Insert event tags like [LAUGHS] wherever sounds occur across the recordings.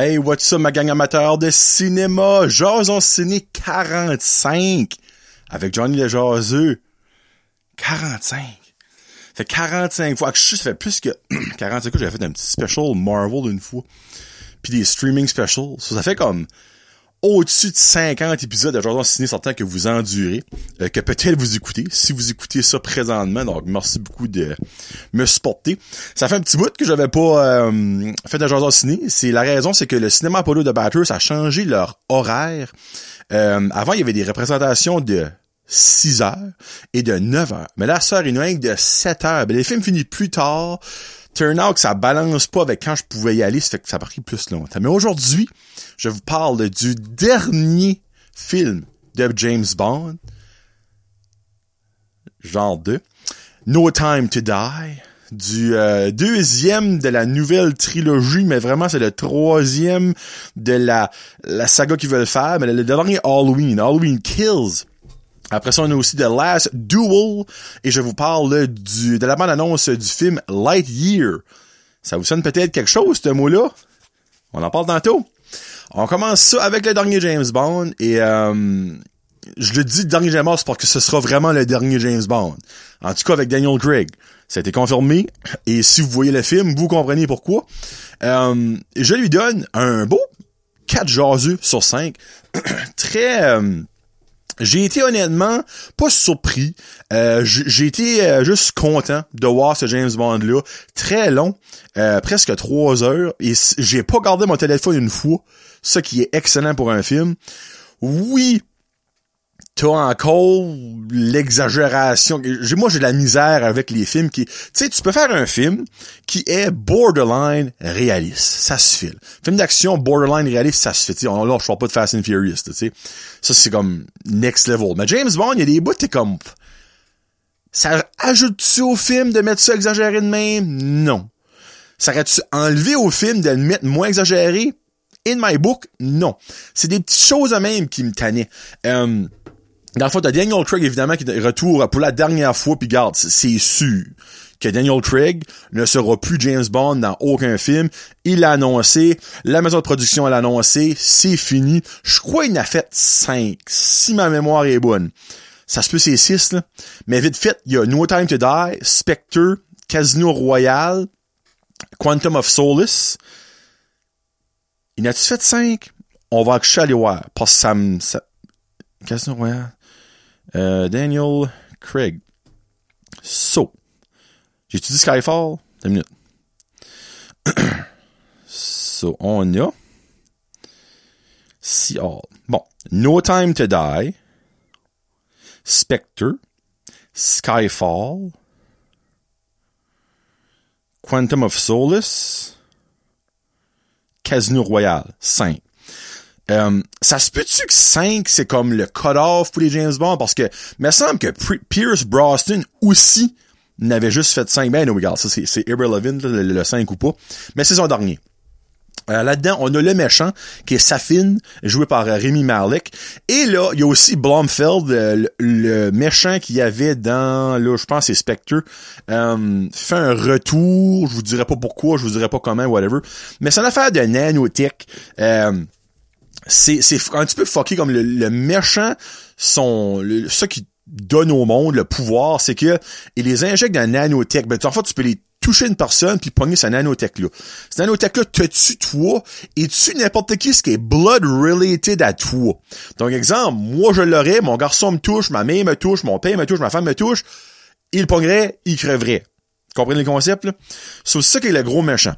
Hey, what's up, ma gang amateur de cinéma? Jason Ciné 45 avec Johnny le Jaseux. 45. Fait 45 fois je ça fait plus que [CLEARS THROAT] 45 fois j'avais fait un petit special Marvel une fois. Puis des streaming specials. Ça fait comme au-dessus de 50 épisodes de Jason Ciné sortant que vous endurez, euh, que peut-être vous écoutez, si vous écoutez ça présentement. Donc, merci beaucoup de me supporter. Ça fait un petit bout que j'avais pas euh, fait de Jason Ciné. C'est la raison, c'est que le cinéma Apollo de Batters a changé leur horaire. Euh, avant, il y avait des représentations de 6 heures et de 9 heures. Mais là, ça, y de 7 heures. Ben, les films finissent plus tard. Turn out que ça balance pas avec quand je pouvais y aller, ça fait que ça a pris plus longtemps. Mais aujourd'hui, je vous parle du dernier film de James Bond, genre 2, No Time to Die, du euh, deuxième de la nouvelle trilogie, mais vraiment c'est le troisième de la, la saga qu'ils veulent faire, mais le, dernier Halloween, Halloween Kills. Après ça, on a aussi The Last Duel, et je vous parle du, de la bande-annonce du film Lightyear. Ça vous sonne peut-être quelque chose, ce mot-là? On en parle tantôt. On commence ça avec le dernier James Bond et euh, je le dis dernier James Bond parce que ce sera vraiment le dernier James Bond. En tout cas avec Daniel Craig. Ça a été confirmé et si vous voyez le film, vous comprenez pourquoi. Euh, je lui donne un beau 4 jaseux sur 5. [CLEARS THROAT] Très... Euh, j'ai été honnêtement pas surpris. Euh, j'ai été euh, juste content de voir ce James Bond là, très long, euh, presque trois heures, et j'ai pas gardé mon téléphone une fois, ce qui est excellent pour un film. Oui, t'as encore l'exagération. Moi, j'ai de la misère avec les films qui... Tu sais, tu peux faire un film qui est borderline réaliste. Ça se file. Film d'action borderline réaliste, ça se fait. on, là, je parle pas de Fast and Furious, sais. Ça, c'est comme next level. Mais James Bond, il y a des bouts, t'es comme... Ça ajoute-tu au film de mettre ça exagéré de même? Non. Ça aurait-tu enlevé au film de le mettre moins exagéré? In my book, non. C'est des petites choses à même qui me tannaient. Euh, dans le fond, t'as Daniel Craig, évidemment, qui retourne pour la dernière fois, puis garde, c'est sûr que Daniel Craig ne sera plus James Bond dans aucun film. Il l'a annoncé, la maison de production l'a annoncé, c'est fini. Je crois qu'il en a fait cinq, si ma mémoire est bonne. Ça se peut c'est six, là. Mais vite fait, il y a No Time to Die, Spectre, Casino Royale, Quantum of Solace. Il n'a-tu fait cinq? On va aller voir, parce que ça me... Casino Royale... Euh, Daniel Craig. So. J'ai-tu dit Skyfall? Une minute. [CLEARS THROAT] so, on a. See all. Bon. No Time to Die. Spectre. Skyfall. Quantum of Solace. Casino Royale. 5. Euh, ça se peut-tu que 5, c'est comme le cut-off pour les James Bond? Parce que, me semble que Pierce Brosnan aussi n'avait juste fait 5. Ben, non, regarde, ça, c'est Irrelevant, le, 5 ou pas. Mais c'est son dernier. Euh, Là-dedans, on a le méchant, qui est Safin, joué par euh, Rémi Malek. Et là, il y a aussi Blomfeld, euh, le, méchant qu'il y avait dans, là, je pense c'est Spectre, euh, fait un retour, je vous dirai pas pourquoi, je vous dirai pas comment, whatever. Mais c'est une affaire de nanotech. C'est un petit peu fucké comme le, méchant son le, ce qui donne au monde le pouvoir c'est que il les injecte dans nanotech. Ben en fait tu peux les toucher une personne puis pogner sa nanotech là cette nanotech là te tue toi et tue n'importe qui ce qui est blood related à toi. Donc exemple moi je l'aurais mon garçon me touche ma mère me touche mon père me touche ma femme me touche il pognerait il crèverait comprenez le concept là? C'est ça qui est le gros méchant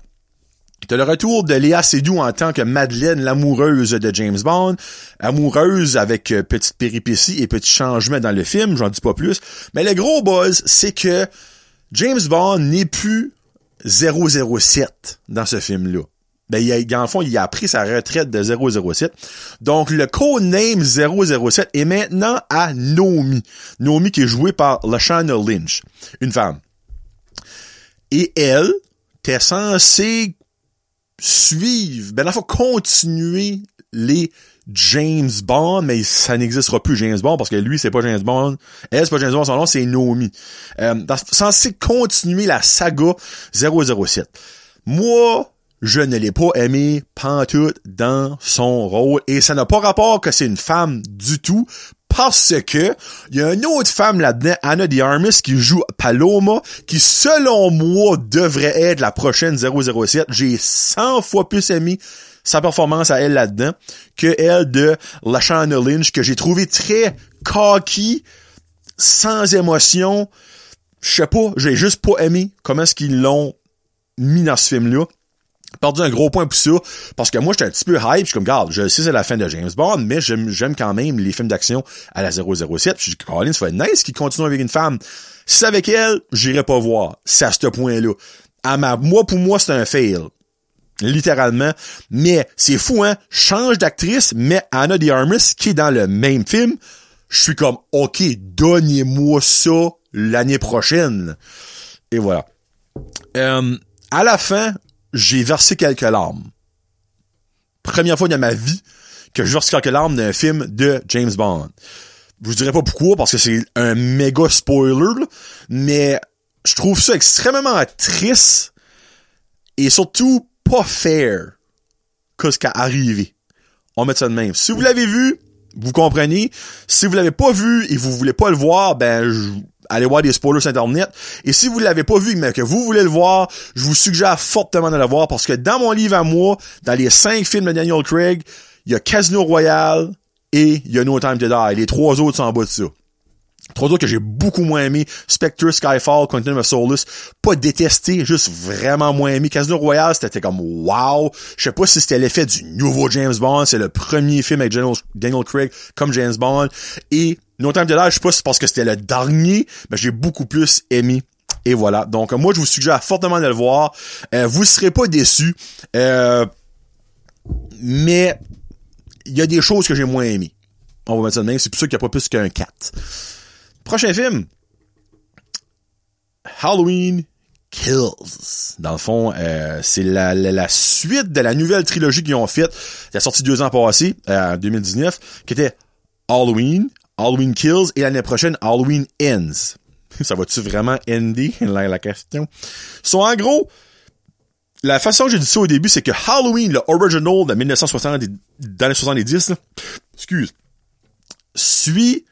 T'as le retour de Léa Seydoux en tant que Madeleine, l'amoureuse de James Bond, amoureuse avec euh, petite péripétie et petit changement dans le film, j'en dis pas plus. Mais le gros buzz, c'est que James Bond n'est plus 007 dans ce film-là. Ben, il a, dans le fond, il a pris sa retraite de 007. Donc, le codename 007 est maintenant à Naomi. Naomi qui est jouée par Lashana Lynch, une femme. Et elle, t'es censée suivre, ben, il faut continuer les James Bond, mais ça n'existera plus James Bond parce que lui, c'est pas James Bond. Elle, c'est pas James Bond, son nom, c'est Naomi. Euh, censé continuer la saga 007. Moi, je ne l'ai pas aimé pantoute dans son rôle et ça n'a pas rapport que c'est une femme du tout parce que il y a une autre femme là-dedans, Anna de qui joue Paloma, qui selon moi devrait être la prochaine 007. J'ai 100 fois plus aimé sa performance à elle là-dedans que elle de Lashana Lynch que j'ai trouvé très cocky, sans émotion. Je sais pas, j'ai juste pas aimé comment est-ce qu'ils l'ont mis dans ce film-là perdu un gros point pour ça, parce que moi, j'étais un petit peu hype, je suis comme, regarde, je sais c'est la fin de James Bond, mais j'aime, quand même les films d'action à la 007, je dis, Colin, ça être nice qu'il continue avec une femme. Si c'est avec elle, j'irai pas voir. C'est à ce point-là. À ma, moi, pour moi, c'est un fail. Littéralement. Mais, c'est fou, hein? Change d'actrice, mais Anna de Armas, qui est dans le même film, je suis comme, ok, donnez-moi ça l'année prochaine. Et voilà. Euh, à la fin, j'ai versé quelques larmes. Première fois de ma vie que je verse quelques larmes d'un film de James Bond. Je vous dirais pas pourquoi, parce que c'est un méga spoiler, mais je trouve ça extrêmement triste et surtout pas fair que ce qui a arrivé. On met ça de même. Si vous l'avez vu, vous comprenez. Si vous l'avez pas vu et vous voulez pas le voir, ben je, allez voir des spoilers Internet. Et si vous l'avez pas vu, mais que vous voulez le voir, je vous suggère fortement de le voir parce que dans mon livre à moi, dans les cinq films de Daniel Craig, il y a Casino Royale et il y a No Time to Die. Les trois autres sont en bas de ça. Trois autres que j'ai beaucoup moins aimé. Spectre, Skyfall, Quantum of Solace. Pas détesté, juste vraiment moins aimé. Casino Royale, c'était comme wow. Je sais pas si c'était l'effet du nouveau James Bond. C'est le premier film avec Daniel Craig comme James Bond. Et No Time to Die, je sais pas si c'est parce que c'était le dernier, mais j'ai beaucoup plus aimé. Et voilà. Donc, moi, je vous suggère fortement de le voir. Euh, vous serez pas déçus. Euh, mais, il y a des choses que j'ai moins aimées. On va mettre ça de même. C'est pour ça qu'il n'y a pas plus qu'un 4. Prochain film. Halloween Kills. Dans le fond, euh, c'est la, suite de la nouvelle trilogie qu'ils ont faite. Elle a sorti deux ans passés, en 2019, qui était Halloween, Halloween Kills et l'année prochaine Halloween Ends. [LAUGHS] Ça va-tu vraiment ender [LAUGHS] la, la question? So, en gros, la façon que j'ai dit ça au début, c'est que Halloween, le original de 1960, dans les 70, excuse, suit,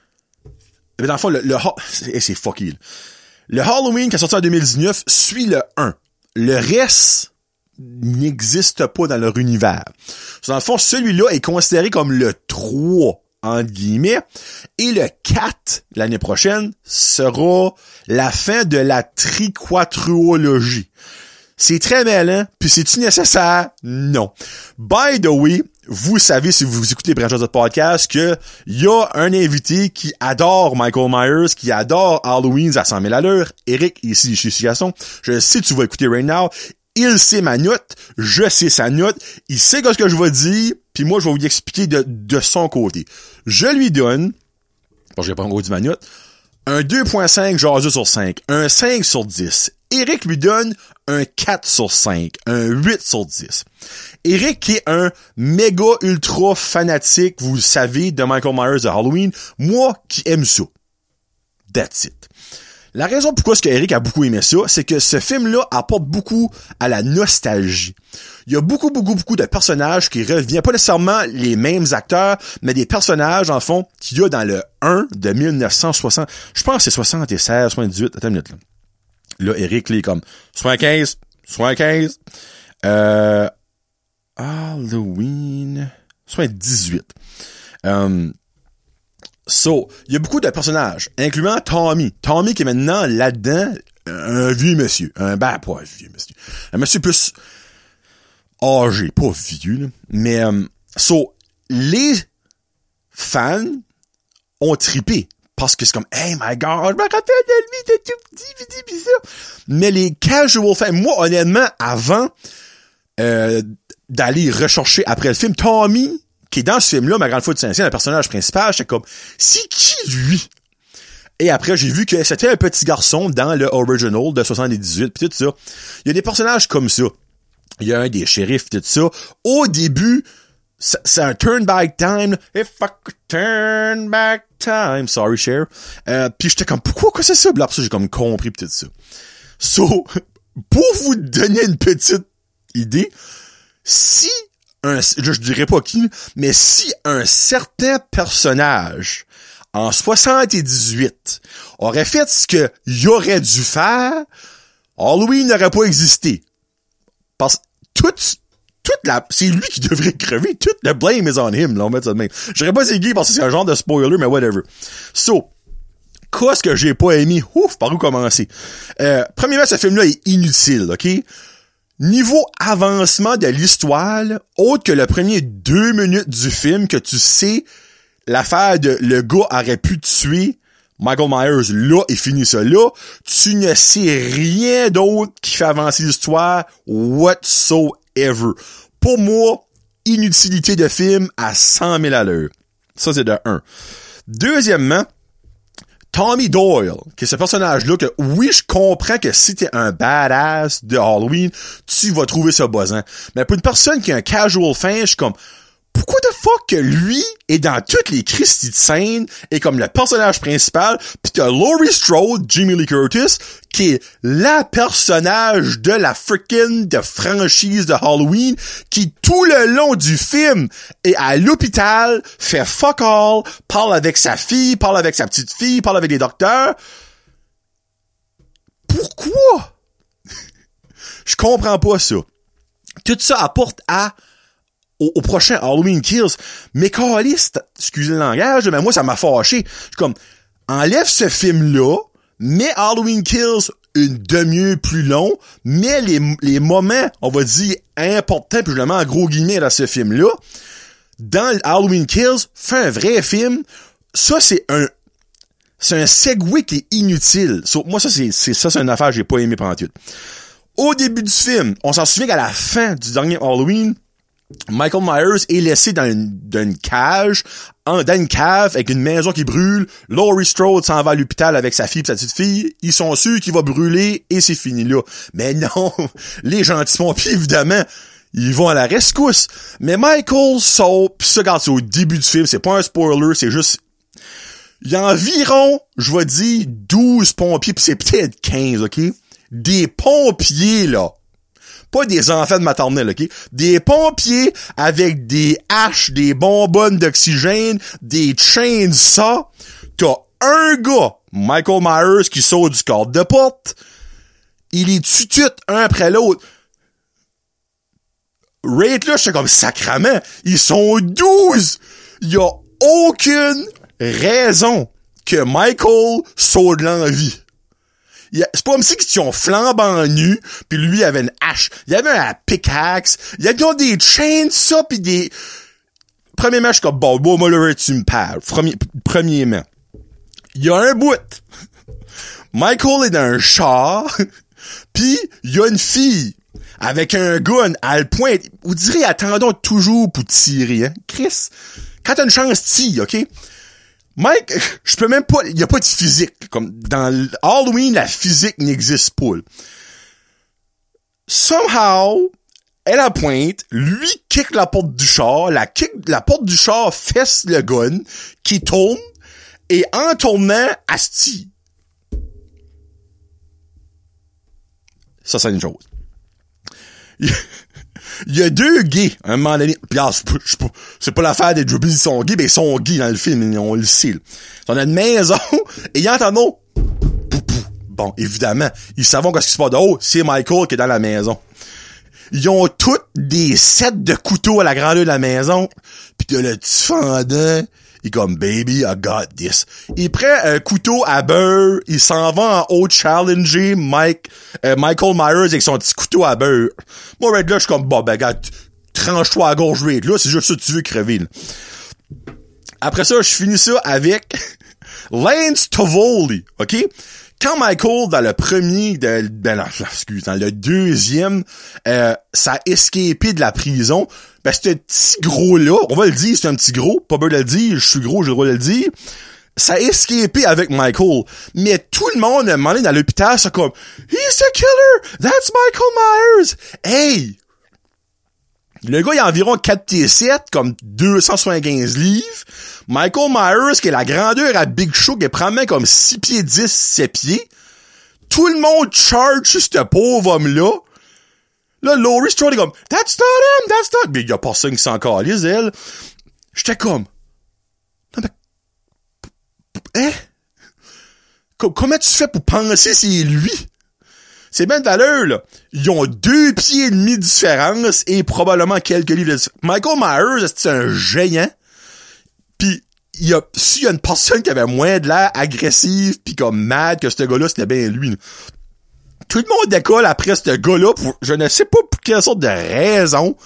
mais dans le fond, le, le c'est fucky, Le Halloween qui a sorti en 2019 suit le 1. Le reste n'existe pas dans leur univers. Dans le fond, celui-là est considéré comme le 3 entre guillemets. Et le 4, l'année prochaine, sera la fin de la triquatruologie. C'est très malin, puis c'est-tu nécessaire? Non. By the way, vous savez, si vous écoutez les de podcast, que y a un invité qui adore Michael Myers, qui adore Halloween à 100 000 à l'heure. Eric, ici, chez Situation. Je sais que tu vas écouter right now. Il sait ma note, je sais sa note, il sait ce que je vais dire, puis moi, je vais vous expliquer de, de son côté. Je lui donne, bon, j'ai pas encore dit ma note, un 2.5 jaseux sur 5, un 5 sur 10. Eric lui donne un 4 sur 5, un 8 sur 10. Eric qui est un méga ultra fanatique, vous le savez, de Michael Myers de Halloween, moi qui aime ça. That's it. La raison pourquoi ce que Eric a beaucoup aimé ça, c'est que ce film-là apporte beaucoup à la nostalgie. Il y a beaucoup, beaucoup, beaucoup de personnages qui reviennent, pas nécessairement les mêmes acteurs, mais des personnages, en fond, qu'il y a dans le 1 de 1960. Je pense que c'est 76, 78, attends une minute, là. Là, Eric, il est comme 75, 75, euh, Halloween, 78. Um, So, il y a beaucoup de personnages, incluant Tommy. Tommy qui est maintenant là-dedans un vieux monsieur. Un ben, pas un vieux monsieur. Un monsieur plus âgé, pas vieux, là. Mais, um, so, les fans ont tripé. Parce que c'est comme, hey my god, je me rappelle de lui, de tout petit, petit, ça. Mais les casual fans, moi, honnêtement, avant, euh, d'aller rechercher après le film, Tommy, qui est dans ce film-là, ma grande fois de saint le personnage principal, j'étais comme, c'est qui lui? Et après, j'ai vu que c'était un petit garçon dans le original de 78, pis tout ça. Il y a des personnages comme ça. Il y a un des shérifs, tout ça. Au début, c'est un turn back time. If I could turn back time. Sorry, Cher. Euh, puis j'étais comme, pourquoi que c'est ça? Ça, j'ai comme compris tout ça. So, [LAUGHS] pour vous donner une petite idée, si un, je, je dirais pas qui, mais si un certain personnage en 78 aurait fait ce que y aurait dû faire, Halloween n'aurait pas existé. Parce que tout, toute la, c'est lui qui devrait crever. Tout le blame is on him, là, on met ça de même. Je pas c'est Guy parce que c'est un genre de spoiler, mais whatever. So, qu'est-ce que j'ai pas aimé? Ouf, par où commencer? Euh, premièrement, ce film-là est inutile, ok? Niveau avancement de l'histoire, autre que le premier deux minutes du film que tu sais l'affaire de le gars aurait pu tuer Michael Myers, là, et fini ça. Là, tu ne sais rien d'autre qui fait avancer l'histoire whatsoever. Pour moi, inutilité de film à 100 000 à l'heure. Ça, c'est de un. Deuxièmement, Tommy Doyle, qui est ce personnage-là que, oui, je comprends que si t'es un badass de Halloween, tu vas trouver ça buzzant. Mais pour une personne qui a un casual fan, je suis comme, pourquoi de fuck que lui est dans toutes les Christie de scène et comme le personnage principal, pis t'as Laurie Strode, Jimmy Lee Curtis, qui est la personnage de la freaking de franchise de Halloween, qui tout le long du film est à l'hôpital, fait fuck all, parle avec sa fille, parle avec sa petite fille, parle avec les docteurs. Pourquoi? [LAUGHS] Je comprends pas ça. Tout ça apporte à au, prochain Halloween Kills. Mais caliste, excusez le langage, mais moi, ça m'a fâché. comme, enlève ce film-là, mets Halloween Kills une demi-heure plus long, mais les, les moments, on va dire, importants, puis je le mets en gros guillemets dans ce film-là, dans Halloween Kills, fais un vrai film. Ça, c'est un, c'est un segue qui est inutile. moi, ça, c'est, c'est ça, c'est une affaire que j'ai pas aimé pendant tout. Au début du film, on s'en souvient qu'à la fin du dernier Halloween, Michael Myers est laissé dans une, cage, dans une cave avec une maison qui brûle. Laurie Strode s'en va à l'hôpital avec sa fille et sa petite fille. Ils sont sûrs qu'il va brûler et c'est fini là. Mais non, [LAUGHS] les gentils pompiers, évidemment, ils vont à la rescousse. Mais Michael saute, pis ça, quand c'est au début du film, c'est pas un spoiler, c'est juste... Il y a environ, je vais dire, 12 pompiers, pis c'est peut-être 15, OK? Des pompiers, là pas des enfants de maternelle, OK? Des pompiers avec des haches, des bonbonnes d'oxygène, des chains, ça. T'as un gars, Michael Myers, qui saute du cadre de porte. Il est tue un après l'autre. Rate là, c'est comme sacrament. Ils sont 12. Il y a aucune raison que Michael saute l'envie c'est pas comme si ils ont flambant nu, puis lui avait une hache. Il y avait un pickaxe. Il y avait des chains, ça, puis des... Je suis comme, bon, bon, moi, là, tu me parles. Premier, premièrement. Il y a un bout. Michael est dans un char, [LAUGHS] puis il y a une fille avec un gun à le point. Vous direz, attendons toujours pour tirer, hein. Chris, quand t'as une chance, tire, OK? Mike, je peux même pas, il y a pas de physique. Comme dans Halloween, la physique n'existe pas. Somehow, elle a pointe, lui kick la porte du char, la kick, la porte du char fesse le gun, qui tourne, et en tournant, asti. Ça, c'est une chose. Il y a deux gays, à un moment donné. Pis ah, c'est pas l'affaire des Drubbies, ils sont gays, mais ils sont gays dans le film, on le sait. On a une maison, [LAUGHS] et ils entendent Bon, évidemment, ils savent qu'est-ce qui se passe de haut, c'est Michael qui est dans la maison. Ils ont tous des sets de couteaux à la grandeur de la maison. Pis t'as le petit il comme, baby, I got this. Il prend un couteau à beurre, il s'en va en haut challenger Mike, euh, Michael Myers avec son petit couteau à beurre. Moi, Red là, je suis comme, bon, ben, gars, tranche-toi à gauche, Red. Là, c'est juste ça que tu veux crever. Après ça, je finis ça avec [LAUGHS] Lance Tovoli, OK? Quand Michael, dans le premier, de, ben, [LAUGHS] excuse, dans le deuxième, euh, ça a escapé de la prison, ben, ce petit gros-là, on va le dire, c'est un petit gros, pas besoin de le dire, je suis gros, j'ai le droit de le dire, ça a escapé avec Michael. Mais tout le monde, a demandé dans l'hôpital, c'est comme, He's a killer! That's Michael Myers! Hey! Le gars, il a environ 4 t 7, comme 275 livres. Michael Myers, qui est la grandeur à Big Show, qui est probablement comme 6 pieds 10, 7 pieds. Tout le monde charge ce pauvre homme-là. Là, Laurie Strode est comme, that's not him, that's not... Mais il y a personne qui s'en calise, elle. J'étais comme, non, mais, hein? Co- comment tu fais pour penser c'est lui? C'est bien de valeur, là. Ils ont deux pieds et demi de différence et probablement quelques livres de. Michael Myers, c'est un géant? Puis il y a s'il y a une personne qui avait moins de l'air agressive puis comme mad que ce gars-là, c'était bien lui. Tout le monde décolle après ce gars-là pour je ne sais pas pour quelle sorte de raison.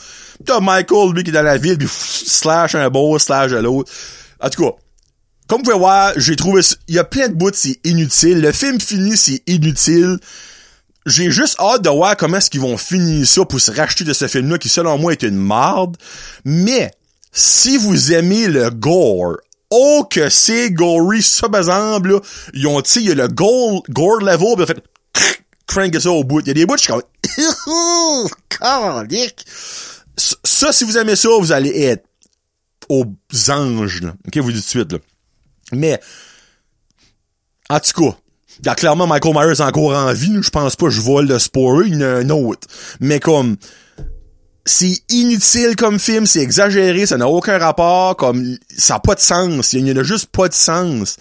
T'as Michael, lui, qui est dans la ville, puis slash un beau, slash l'autre. En tout cas, comme vous pouvez voir, j'ai trouvé, il y a plein de bouts, c'est inutile. Le film fini, c'est inutile. J'ai juste hâte de voir comment est-ce qu'ils vont finir ça pour se racheter de ce film-là, qui selon moi est une marde. Mais, si vous aimez le gore, oh que c'est gory, ça par exemple, là, ils ont, tu il y a le gore, gore level, pis ont fait [LAUGHS] crank ça au bout. Il y a des bouts, je suis comme, [LAUGHS] ça, si vous aimez ça, vous allez être aux anges, là. Ok, vous dites tout de suite, là. Mais, en tout cas, a clairement Michael Myers encore en vie, je pense pas je vole le spoiler, il y en a un autre. Mais comme, c'est inutile comme film, c'est exagéré, ça n'a aucun rapport, comme, ça n'a pas de sens, il y en a juste pas de sens.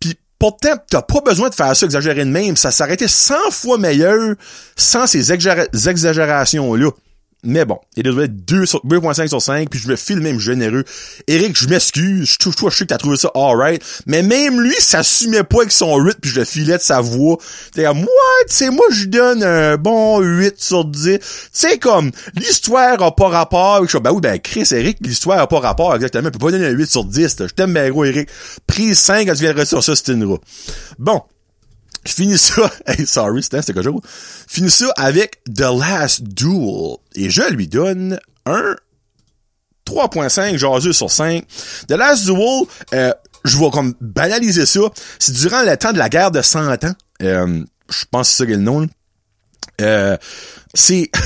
Puis pourtant, t'as pas besoin de faire ça exagéré de même, ça s'arrêtait 100 fois meilleur sans ces exagéra- exagérations-là. Mais bon, il devait être 2 sur- 2.5 sur 5, puis je me file même généreux. Eric, je m'excuse, je toi, je sais que t'as trouvé ça alright, mais même lui, s'assumait pas avec son 8, puis je le filais de sa voix. T'es comme, moi, tu sais, moi, je donne un bon 8 sur 10. Tu sais, comme, l'histoire a pas rapport. Je suis, ben oui, ben, Chris, Eric, l'histoire a pas rapport, exactement. Tu peux pas donner un 8 sur 10, là. Je t'aime bien gros, Eric. Prise 5 quand tu viendras sur ça, c'est une roue? Bon. Je [LAUGHS] finis ça, [LAUGHS] hey, sorry, c'était quelque finis ça avec The Last Duel. Et je lui donne un 3.5 jaseux sur 5. The Last Duel, euh, je vais comme banaliser ça. C'est durant le temps de la guerre de 100 ans. Euh, je pense que c'est ça qui est le nom. Euh, c'est... [LAUGHS]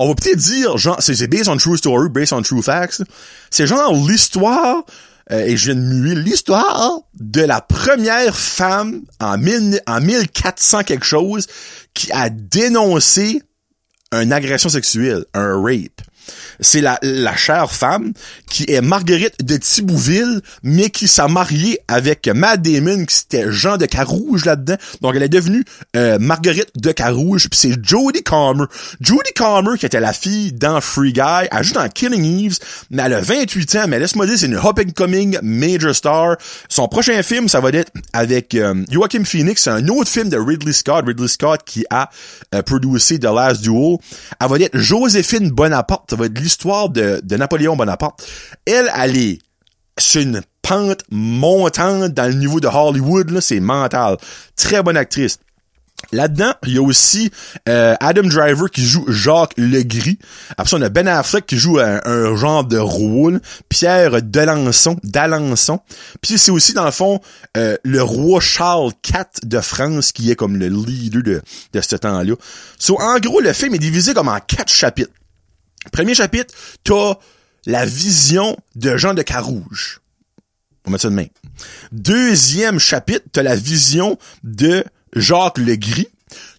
On va peut-être dire, genre, c'est based on true story, based on true facts. C'est genre l'histoire, euh, et je viens de muer, l'histoire de la première femme en, 1000 en 1400 quelque chose qui a dénoncé une agression sexuelle, un rape. C'est la, la chère femme qui est Marguerite de Thibouville, mais qui s'est mariée avec Matt Damon, qui c'était Jean de Carouge là-dedans. Donc, elle est devenue euh, Marguerite de Carouge, puis c'est Jodie Comer. Jodie Comer, qui était la fille dans Free Guy, elle joue dans Killing Eves, mais elle a 28 ans, mais laisse-moi dire, c'est une up-and-coming major star. Son prochain film, ça va être avec euh, Joaquin Phoenix, un autre film de Ridley Scott, Ridley Scott qui a euh, produit The Last Duel. Elle va être Joséphine Bonaparte, va être l'histoire de, Napoléon Bonaparte. Elle, elle est c'est une pente montante dans le niveau de Hollywood, là, c'est mental. Très bonne actrice. Là-dedans, il y a aussi euh, Adam Driver qui joue Jacques Legris. Après ça, on a Ben Affleck qui joue un, un genre de rôle. Pierre Delançon, d'Alençon. Puis c'est aussi, dans le fond, euh, le roi Charles IV de France qui est comme le leader de, de ce temps-là. So, en gros, le film est divisé comme en quatre chapitres. Premier chapitre, t'as la vision de Jean de Carouge. On mettre ça de main. Deuxième chapitre, t'as la vision de Jacques Legris.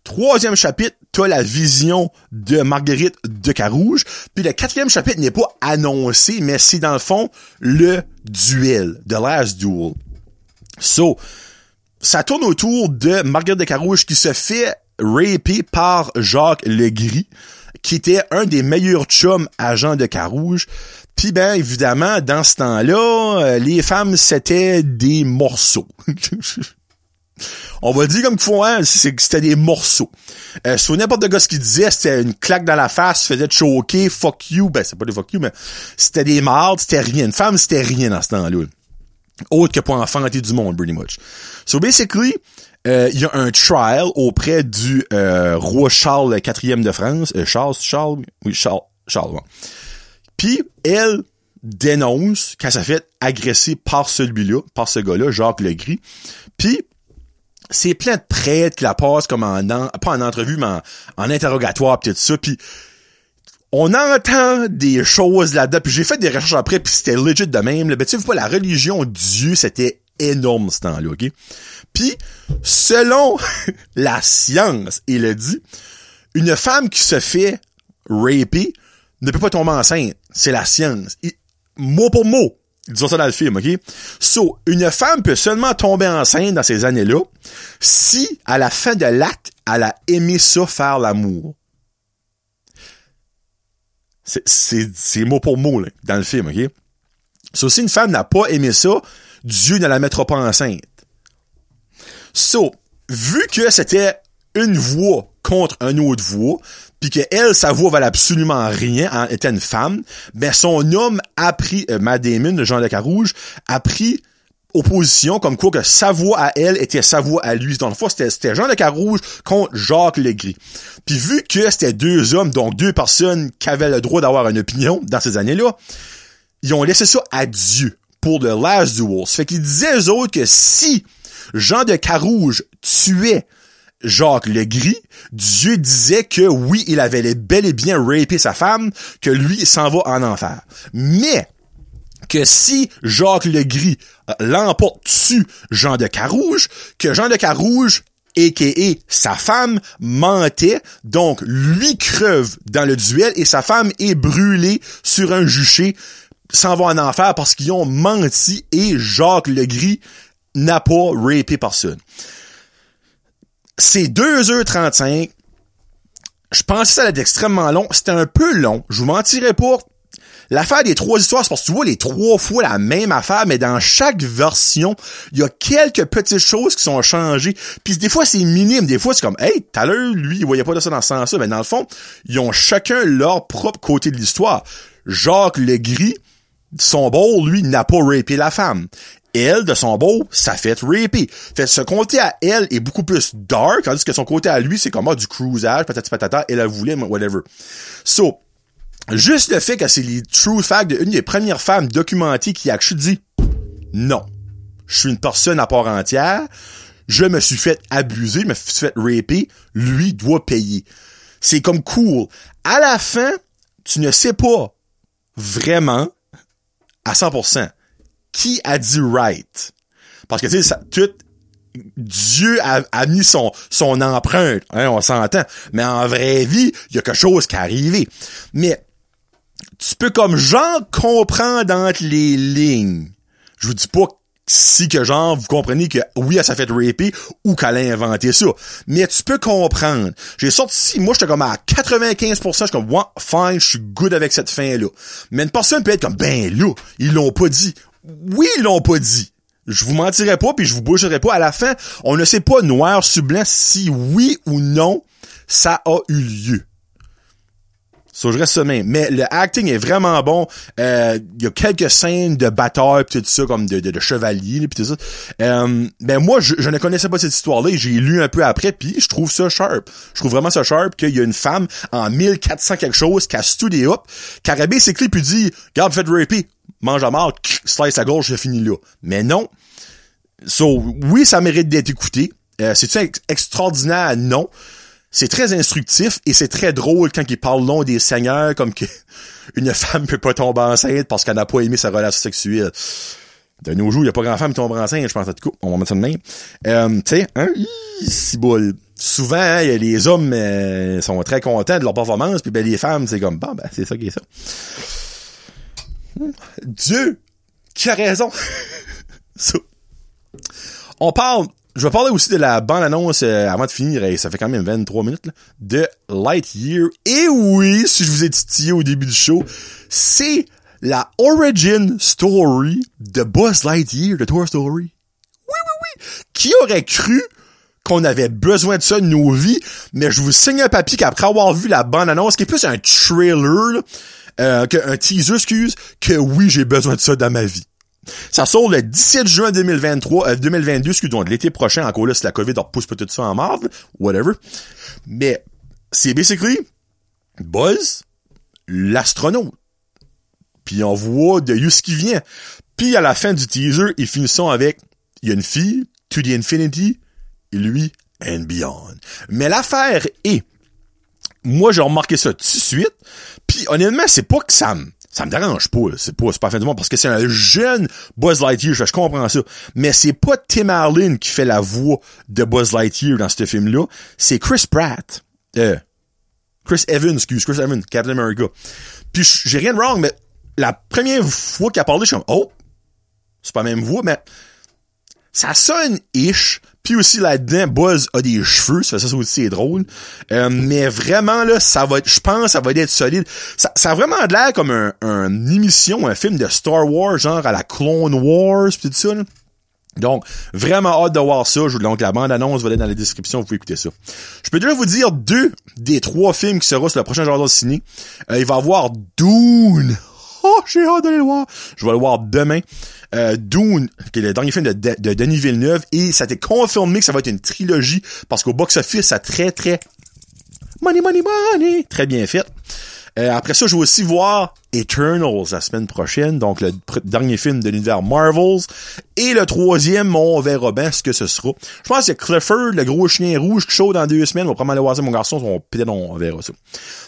Troisième chapitre, t'as la vision de Marguerite de Carouge. Puis le quatrième chapitre n'est pas annoncé, mais c'est dans le fond le duel, The Last Duel. So, ça tourne autour de Marguerite de Carouge qui se fait raper par Jacques Legris, qui était un des meilleurs chums agents de Carouge. Puis ben évidemment, dans ce temps-là, euh, les femmes c'était des morceaux. [LAUGHS] On va dire comme faut, hein, c'était des morceaux. Euh, sur n'importe quoi ce qu'il disait, c'était une claque dans la face, faisait choquer, fuck you, ben c'est pas des fuck you, mais c'était des mardes, c'était rien. Une femme, c'était rien dans ce temps-là. Autre que pour enfanter du monde, pretty much. So basically, euh, il y a un trial auprès du euh, roi Charles IV de France. Euh, Charles, Charles, oui, Charles, Charles. ouais. Puis elle dénonce qu'elle s'est fait agresser par celui-là, par ce gars-là, Jacques Legris. Puis c'est plein de prêtres qui la passent comme en, pas en entrevue, mais en, interrogatoire, tout ça. Puis on entend des choses là-dedans. Puis j'ai fait des recherches après, puis c'était legit de même. là. Ben, tu sais, pas, la religion Dieu, c'était énorme ce temps-là, OK? Puis, selon [LAUGHS] la science, il a dit, une femme qui se fait rapée ne peut pas tomber enceinte. C'est la science. mot pour mot. Disons ça dans le film, OK? So, une femme peut seulement tomber enceinte dans ces années-là si, à la fin de l'acte, elle a aimé ça faire l'amour. C'est mot pour mot, dans le film, OK? So, si une femme n'a pas aimé ça, Dieu ne la mettra pas enceinte. So, vu que c'était une voix contre une autre voix, puis que elle, sa voix valait absolument rien, elle était une femme, ben son homme a pris, euh, Damon, Jean Le Carouge, a pris opposition comme quoi que sa voix à elle était sa voix à lui. Dans le fond, c'était, Jean Le Carouge contre Jacques Legris. Puis vu que c'était deux hommes, donc deux personnes qui avaient le droit d'avoir une opinion dans ces années-là, ils ont laissé ça à Dieu pour The Last Duel. Ça fait qu'ils disaient eux autres que si Jean de Carouge tuait Jacques le Gris, Dieu disait que oui, il avait bel et bien rapé sa femme, que lui s'en va en enfer. Mais que si Jacques le Gris euh, l'emporte dessus Jean de Carouge, que Jean de Carouge a.k.a. sa femme mentait, donc lui creve dans le duel et sa femme est brûlée sur un juché, s'en va en enfer parce qu'ils ont menti et Jacques le Gris n'a pas rapé personne. C'est 2h35. Je pensais que ça allait être extrêmement long. C'était un peu long. Je vous mentirais pas. L'affaire des trois histoires, c'est parce que tu vois les trois fois la même affaire, mais dans chaque version, il y a quelques petites choses qui sont changées. Puis des fois, c'est minime. Des fois, c'est comme, hey, tout à l'heure, lui, il voyait pas de ça dans ce sens-là. Mais dans le fond, ils ont chacun leur propre côté de l'histoire. Jacques le Gris, son beau, lui, n'a pas rapé la femme elle, de son beau, ça fait rapey. Fait ce côté à elle est beaucoup plus dark, tandis que son côté à lui, c'est comme, ah, du cruisage, patati patata, elle a voulu, whatever. So, juste le fait que c'est les true facts d'une des premières femmes documentées qui a dit, non, je suis une personne à part entière, je me suis fait abuser, je me suis fait raper, lui doit payer. C'est comme cool. À la fin, tu ne sais pas vraiment à 100% qui a dit right? Parce que, tu sais, tout, Dieu a, mis son, son empreinte, hein, on s'entend. Mais en vraie vie, il y a quelque chose qui est arrivé. Mais, tu peux comme genre comprendre entre les lignes. Je vous dis pas si que genre, vous comprenez que oui, elle s'est fait raper ou qu'elle a inventé ça. Mais tu peux comprendre. J'ai sorti, moi, j'étais comme à 95%, je suis comme, ouais, fine, je suis good avec cette fin-là. Mais une personne peut être comme, ben là, ils l'ont pas dit oui, ils l'ont pas dit. Je vous mentirai pas puis je vous bougerai pas. À la fin, on ne sait pas noir sur si oui ou non ça a eu lieu. So, je reste même. Mais le acting est vraiment bon. Euh, il y a quelques scènes de bataille pis tout ça, comme de, de, de chevalier pis tout ça. Euh, ben moi, je, ne connaissais pas cette histoire-là j'ai lu un peu après puis je trouve ça sharp. Je trouve vraiment ça sharp qu'il y a une femme en 1400 quelque chose qui a studié up, qui a ses clips puis dit, regarde, faites rapper mange à mort, slice à gauche, je finis là. Mais non. So, oui, ça mérite d'être écouté. Euh, C'est-tu extraordinaire? Non. C'est très instructif et c'est très drôle quand il parle long des seigneurs comme que [LAUGHS] une femme peut pas tomber enceinte parce qu'elle n'a pas aimé sa relation sexuelle. De nos jours, il n'y a pas grand femme qui tombe enceinte, je pense. En tout cas, on va mettre ça de même. Euh, tu sais, hein, si boule. Souvent, les hommes euh, sont très contents de leur performance, puis ben, les femmes, c'est comme, ben, c'est ça qui est ça. Dieu qui a raison. [LAUGHS] On parle, je vais parler aussi de la bande-annonce euh, avant de finir, et ça fait quand même 23 minutes, là, de Lightyear. Et oui, si je vous ai titillé au début du show, c'est la origin story de Buzz Lightyear de Toy Story. Oui, oui, oui. Qui aurait cru qu'on avait besoin de ça de nos vies, mais je vous signe un papier qu'après avoir vu la bande-annonce, qui est plus un trailer, euh, un teaser, excuse, que oui, j'ai besoin de ça dans ma vie. Ça sort le 17 juin 2023, 2022, euh, excuse, donc l'été prochain, encore là, si la COVID repousse tout ça en marde, whatever. Mais, c'est basically Buzz, l'astronaute. Puis on voit de où ce qui vient. Puis à la fin du teaser, ils finissent avec, il y a une fille, to the infinity, et lui, and beyond. Mais l'affaire est, moi j'ai remarqué ça tout de suite, puis honnêtement, c'est pas que ça ça me dérange pas, c'est pas pas fin du monde parce que c'est un jeune Buzz Lightyear, je, comprends ça. Mais c'est pas Tim Allen qui fait la voix de Buzz Lightyear dans ce film-là, c'est Chris Pratt. Euh, Chris Evans, excuse, Chris Evans, Captain America. Puis j'ai rien de wrong, mais la première fois qu'il a parlé, je suis comme, oh, c'est pas la même voix, mais ça sonne ish. Puis aussi là-dedans, Buzz a des cheveux, ça, ça aussi c'est drôle. Euh, mais vraiment là, ça va, je pense, ça va être solide. Ça, ça a vraiment l'air comme un, une émission, un film de Star Wars, genre à la Clone Wars, pis tout ça. Là. Donc, vraiment hâte de voir ça. Donc, la bande-annonce va être dans la description, vous pouvez écouter ça. Je peux déjà vous dire deux des trois films qui seront sur le prochain Jardin de Ciné. Euh, il va y avoir Dune. Oh, j'ai hâte d'aller le voir. Je vais le voir demain. Euh, Dune, qui est le dernier film de, de, Denis Villeneuve, et ça a été confirmé que ça va être une trilogie, parce qu'au box-office, ça a très, très... Money, money, money! Très bien fait. Euh, après ça, je vais aussi voir Eternals la semaine prochaine, donc le dernier film de l'univers Marvels. Et le troisième, on verra bien ce que ce sera. Je pense que Clifford, le gros chien rouge, chaud dans deux semaines. On va probablement aller voir ça, mon garçon. Peut-être on verra ça.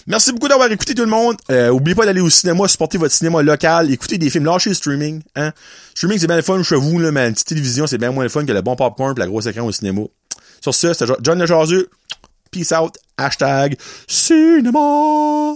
Merci beaucoup d'avoir écouté tout le monde. Euh, oubliez pas d'aller au cinéma, supporter votre cinéma local, écoutez des films, lâchez le streaming. Hein? Streaming, c'est bien le fun chez vous, là, mais une petite télévision, c'est bien moins le fun que le bon popcorn et la grosse écran au cinéma. Sur ce, c'était John Le Peace out. Hashtag cinéma.